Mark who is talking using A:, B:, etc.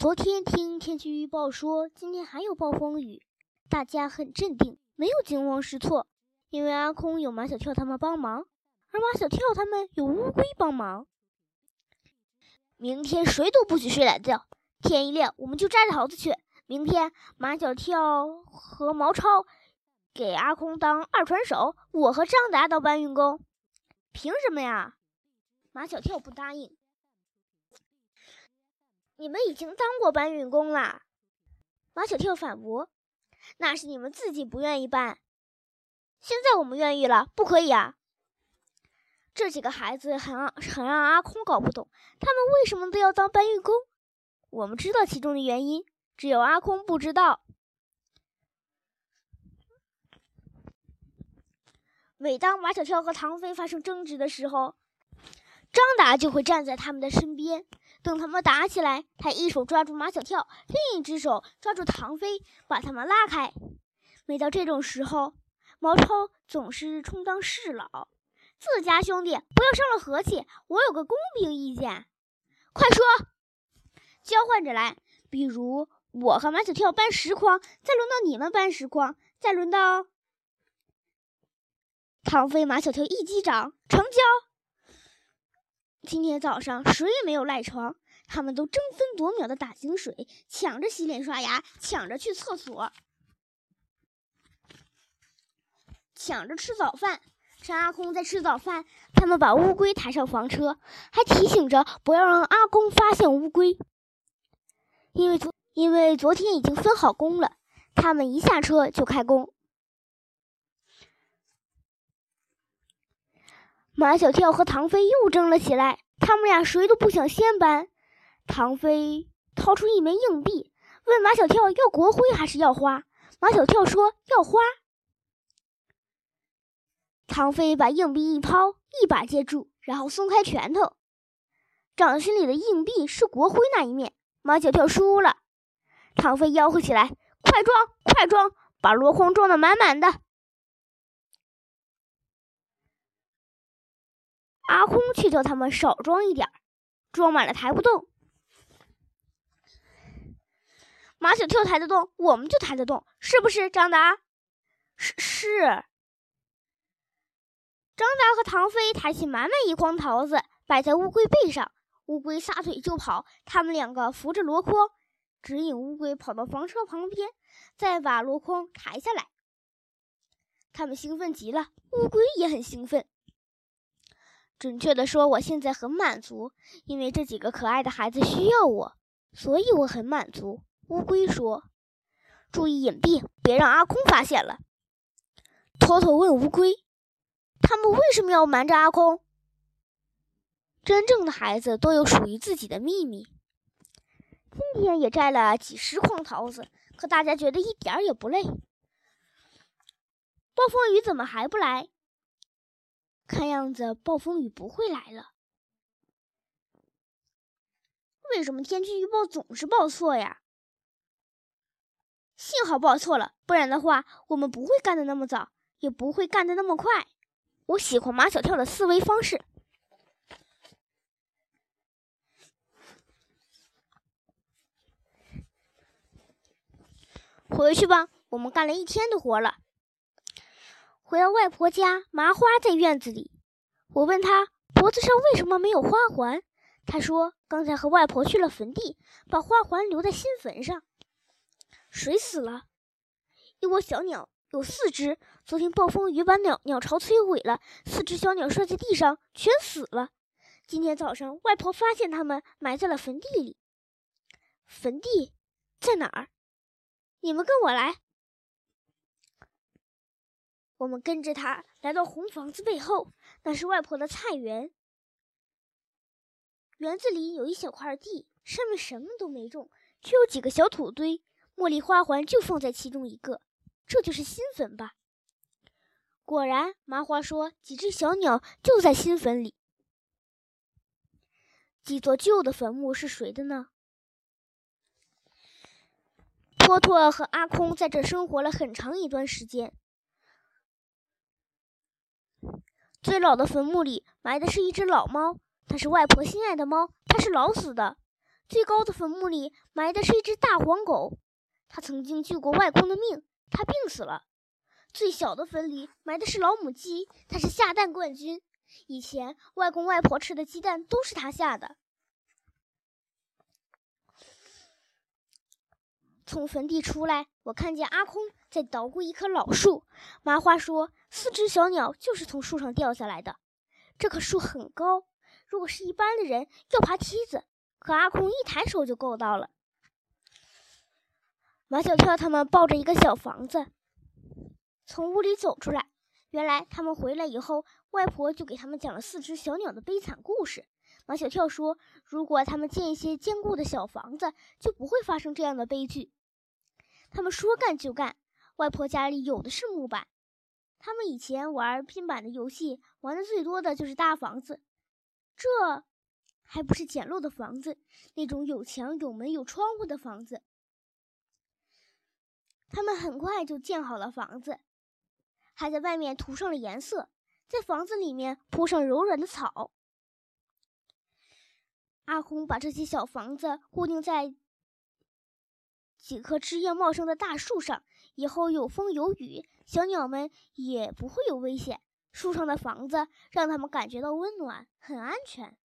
A: 昨天听天气预报说今天还有暴风雨，大家很镇定，没有惊慌失措，因为阿空有马小跳他们帮忙，而马小跳他们有乌龟帮忙。明天谁都不许睡懒觉，天一亮我们就摘桃子去。明天马小跳和毛超给阿空当二传手，我和张达当搬运工。凭什么呀？马小跳不答应。你们已经当过搬运工了，马小跳反驳：“那是你们自己不愿意搬，现在我们愿意了，不可以啊！”这几个孩子很很让阿空搞不懂，他们为什么都要当搬运工？我们知道其中的原因，只有阿空不知道。每当马小跳和唐飞发生争执的时候，张达就会站在他们的身边。等他们打起来，他一手抓住马小跳，另一只手抓住唐飞，把他们拉开。每到这种时候，毛超总是充当侍老：“自家兄弟不要伤了和气，我有个公平意见，快说，交换着来。比如我和马小跳搬十筐，再轮到你们搬十筐，再轮到唐飞、马小跳一击掌，成交。”今天早上谁也没有赖床，他们都争分夺秒的打井水，抢着洗脸刷牙，抢着去厕所，抢着吃早饭。趁阿空在吃早饭，他们把乌龟抬上房车，还提醒着不要让阿公发现乌龟。因为昨因为昨天已经分好工了，他们一下车就开工。马小跳和唐飞又争了起来，他们俩谁都不想先搬。唐飞掏出一枚硬币，问马小跳要国徽还是要花。马小跳说要花。唐飞把硬币一抛，一把接住，然后松开拳头。掌心里的硬币是国徽那一面，马小跳输了。唐飞吆喝起来：“快装，快装，把箩筐装得满满的。”阿空却叫他们少装一点装满了抬不动。马小跳抬得动，我们就抬得动，是不是？张达，是是。张达和唐飞抬起满满一筐桃子，摆在乌龟背上，乌龟撒腿就跑。他们两个扶着箩筐，指引乌龟跑到房车旁边，再把箩筐抬下来。他们兴奋极了，乌龟也很兴奋。准确的说，我现在很满足，因为这几个可爱的孩子需要我，所以我很满足。乌龟说：“注意隐蔽，别让阿空发现了。”托托问乌龟：“他们为什么要瞒着阿空？”真正的孩子都有属于自己的秘密。今天也摘了几十筐桃子，可大家觉得一点也不累。暴风雨怎么还不来？看样子暴风雨不会来了。为什么天气预报总是报错呀？幸好报错了，不然的话，我们不会干的那么早，也不会干的那么快。我喜欢马小跳的思维方式。回去吧，我们干了一天的活了。回到外婆家，麻花在院子里。我问他脖子上为什么没有花环，他说刚才和外婆去了坟地，把花环留在新坟上。谁死了？一窝小鸟，有四只。昨天暴风雨把鸟鸟巢摧毁了，四只小鸟摔在地上，全死了。今天早上，外婆发现它们埋在了坟地里。坟地在哪儿？你们跟我来。我们跟着他来到红房子背后，那是外婆的菜园。园子里有一小块地，上面什么都没种，却有几个小土堆，茉莉花环就放在其中一个。这就是新坟吧？果然，麻花说几只小鸟就在新坟里。几座旧的坟墓是谁的呢？托托和阿空在这生活了很长一段时间。最老的坟墓里埋的是一只老猫，它是外婆心爱的猫，它是老死的。最高的坟墓里埋的是一只大黄狗，它曾经救过外公的命，它病死了。最小的坟里埋的是老母鸡，它是下蛋冠军，以前外公外婆吃的鸡蛋都是它下的。从坟地出来，我看见阿空在捣鼓一棵老树。麻花说，四只小鸟就是从树上掉下来的。这棵树很高，如果是一般的人要爬梯子，可阿空一抬手就够到了。马小跳他们抱着一个小房子，从屋里走出来。原来他们回来以后，外婆就给他们讲了四只小鸟的悲惨故事。马小跳说，如果他们建一些坚固的小房子，就不会发生这样的悲剧。他们说干就干，外婆家里有的是木板。他们以前玩拼板的游戏，玩的最多的就是搭房子。这还不是简陋的房子，那种有墙有门有窗户的房子。他们很快就建好了房子，还在外面涂上了颜色，在房子里面铺上柔软的草。阿红把这些小房子固定在。几棵枝叶茂盛的大树上，以后有风有雨，小鸟们也不会有危险。树上的房子让他们感觉到温暖，很安全。